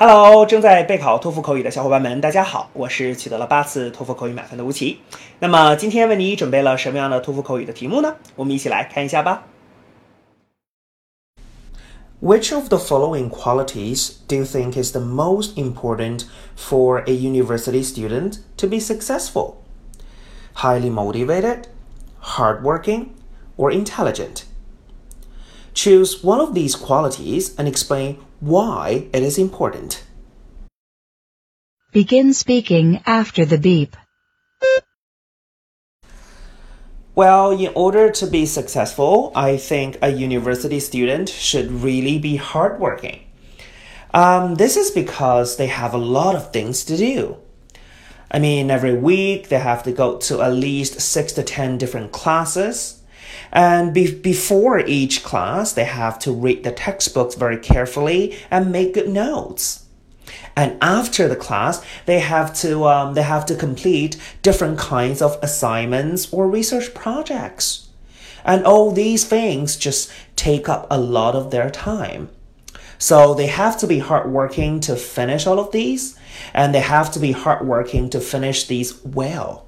Hello，正在备考托福口语的小伙伴们，大家好，我是取得了八次托福口语满分的吴奇。那么今天为你准备了什么样的托福口语的题目呢？我们一起来看一下吧。Which of the following qualities do you think is the most important for a university student to be successful? Highly motivated, hardworking, or intelligent? Choose one of these qualities and explain why it is important. Begin speaking after the beep. Well, in order to be successful, I think a university student should really be hardworking. Um, this is because they have a lot of things to do. I mean, every week they have to go to at least six to ten different classes. And be- before each class, they have to read the textbooks very carefully and make good notes. And after the class, they have to um, they have to complete different kinds of assignments or research projects. And all these things just take up a lot of their time. So they have to be hardworking to finish all of these, and they have to be hardworking to finish these well.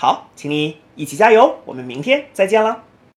好，请你一起加油，我们明天再见了。